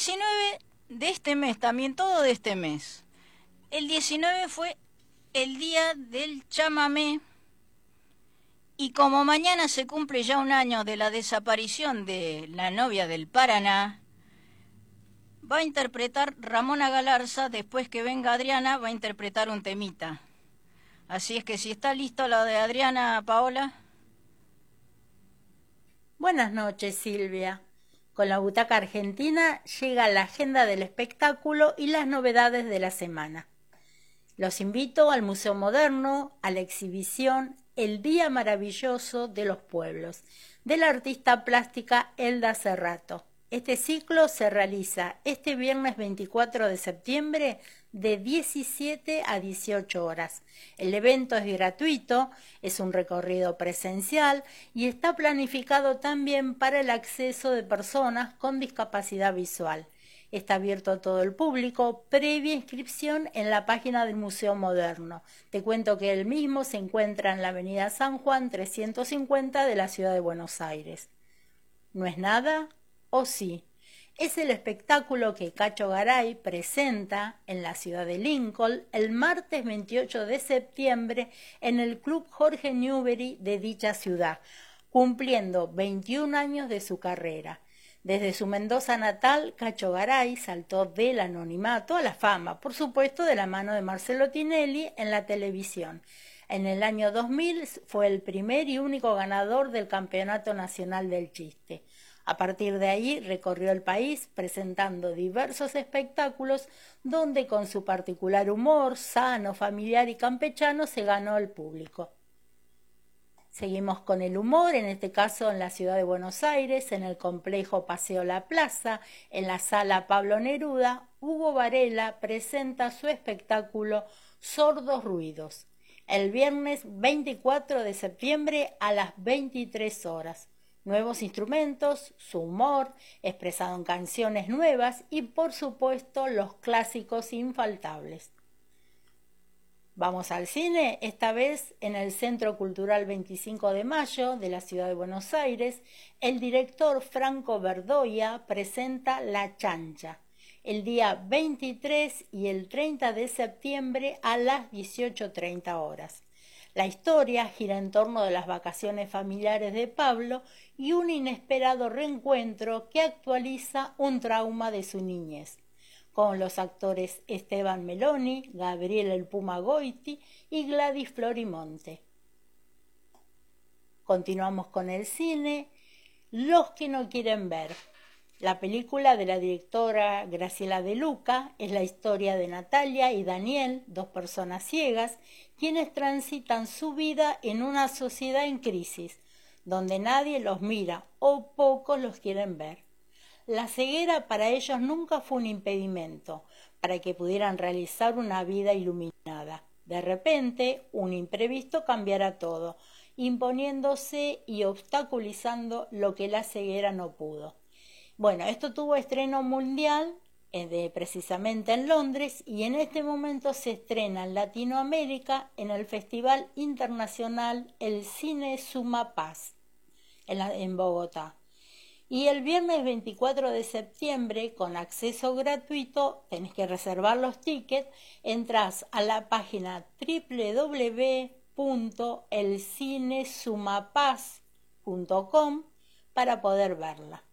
19 de este mes, también todo de este mes. El 19 fue el día del chamamé. Y como mañana se cumple ya un año de la desaparición de la novia del Paraná, va a interpretar Ramona Galarza, después que venga Adriana, va a interpretar un temita. Así es que si está listo la de Adriana, Paola. Buenas noches, Silvia. Con la butaca argentina llega la agenda del espectáculo y las novedades de la semana. Los invito al Museo Moderno, a la exhibición El Día Maravilloso de los Pueblos, de la artista plástica Elda Cerrato. Este ciclo se realiza este viernes 24 de septiembre de 17 a 18 horas. El evento es gratuito, es un recorrido presencial y está planificado también para el acceso de personas con discapacidad visual. Está abierto a todo el público, previa inscripción en la página del Museo Moderno. Te cuento que el mismo se encuentra en la Avenida San Juan 350 de la ciudad de Buenos Aires. ¿No es nada? ¿O sí? Es el espectáculo que Cacho Garay presenta en la ciudad de Lincoln el martes 28 de septiembre en el Club Jorge Newbery de dicha ciudad, cumpliendo 21 años de su carrera. Desde su Mendoza natal, Cacho Garay saltó del anonimato a la fama, por supuesto de la mano de Marcelo Tinelli en la televisión. En el año 2000 fue el primer y único ganador del Campeonato Nacional del Chiste. A partir de ahí recorrió el país presentando diversos espectáculos donde con su particular humor, sano, familiar y campechano se ganó el público. Seguimos con el humor, en este caso en la ciudad de Buenos Aires, en el complejo Paseo La Plaza, en la sala Pablo Neruda, Hugo Varela presenta su espectáculo Sordos Ruidos, el viernes 24 de septiembre a las 23 horas nuevos instrumentos, su humor, expresado en canciones nuevas y por supuesto los clásicos infaltables. Vamos al cine, esta vez en el Centro Cultural 25 de Mayo de la ciudad de Buenos Aires, el director Franco Verdoya presenta La Chancha, el día 23 y el 30 de septiembre a las 18.30 horas. La historia gira en torno de las vacaciones familiares de Pablo y un inesperado reencuentro que actualiza un trauma de su niñez, con los actores Esteban Meloni, Gabriel El Puma Goiti y Gladys Florimonte. Continuamos con el cine. Los que no quieren ver. La película de la directora Graciela De Luca es la historia de Natalia y Daniel, dos personas ciegas, quienes transitan su vida en una sociedad en crisis, donde nadie los mira o pocos los quieren ver. La ceguera para ellos nunca fue un impedimento para que pudieran realizar una vida iluminada. De repente, un imprevisto cambiará todo, imponiéndose y obstaculizando lo que la ceguera no pudo. Bueno, esto tuvo estreno mundial de, precisamente en Londres y en este momento se estrena en Latinoamérica en el Festival Internacional El Cine Suma Paz en, en Bogotá. Y el viernes 24 de septiembre, con acceso gratuito, tenés que reservar los tickets, entras a la página www.elcinesumapaz.com para poder verla.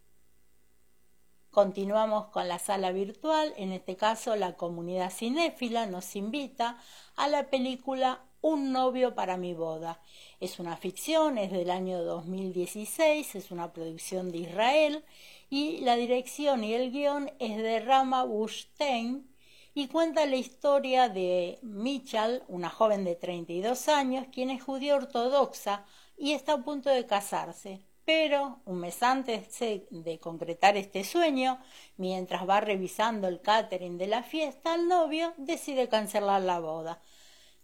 Continuamos con la sala virtual, en este caso la comunidad cinéfila nos invita a la película Un novio para mi boda. Es una ficción, es del año 2016, es una producción de Israel y la dirección y el guion es de Rama Bushstein y cuenta la historia de Michal, una joven de 32 años, quien es judía ortodoxa y está a punto de casarse pero un mes antes de concretar este sueño, mientras va revisando el catering de la fiesta, el novio decide cancelar la boda.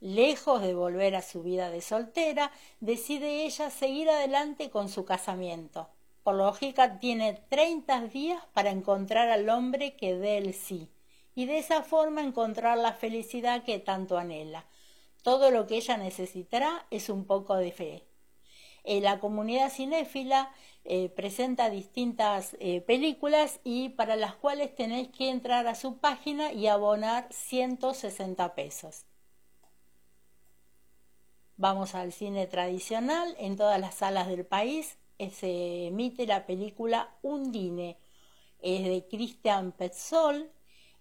Lejos de volver a su vida de soltera, decide ella seguir adelante con su casamiento. Por lógica, tiene treinta días para encontrar al hombre que dé el sí, y de esa forma encontrar la felicidad que tanto anhela. Todo lo que ella necesitará es un poco de fe, Eh, la comunidad cinéfila eh, presenta distintas eh, películas y para las cuales tenéis que entrar a su página y abonar 160 pesos. Vamos al cine tradicional. En todas las salas del país se emite la película Undine. Es de Christian Petzold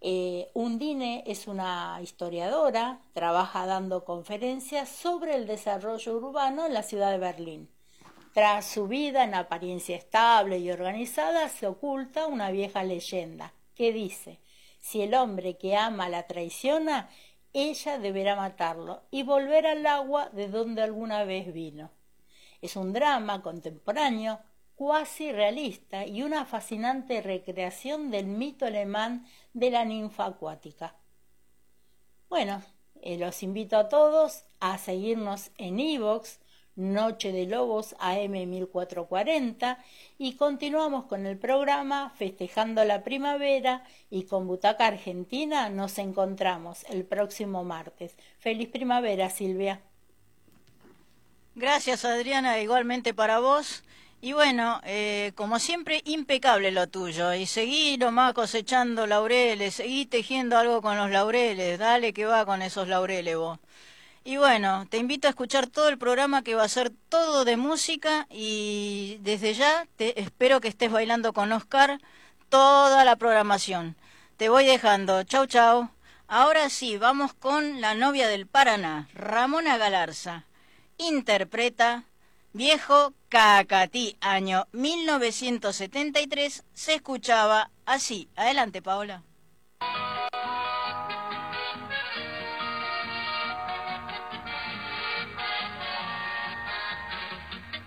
eh, Undine es una historiadora, trabaja dando conferencias sobre el desarrollo urbano en la ciudad de Berlín. Tras su vida en apariencia estable y organizada se oculta una vieja leyenda que dice, si el hombre que ama la traiciona, ella deberá matarlo y volver al agua de donde alguna vez vino. Es un drama contemporáneo cuasi realista y una fascinante recreación del mito alemán de la ninfa acuática. Bueno, eh, los invito a todos a seguirnos en iVox, Noche de Lobos AM 1440 y continuamos con el programa Festejando la Primavera y con Butaca Argentina nos encontramos el próximo martes. Feliz primavera, Silvia. Gracias, Adriana, igualmente para vos. Y bueno, eh, como siempre, impecable lo tuyo. Y seguí nomás cosechando laureles, seguí tejiendo algo con los laureles. Dale que va con esos laureles vos. Y bueno, te invito a escuchar todo el programa que va a ser todo de música y desde ya te espero que estés bailando con Oscar toda la programación. Te voy dejando. Chau, chau. Ahora sí, vamos con la novia del Paraná, Ramona Galarza. Interpreta Viejo Cacatí, año 1973, se escuchaba así. Adelante, Paola.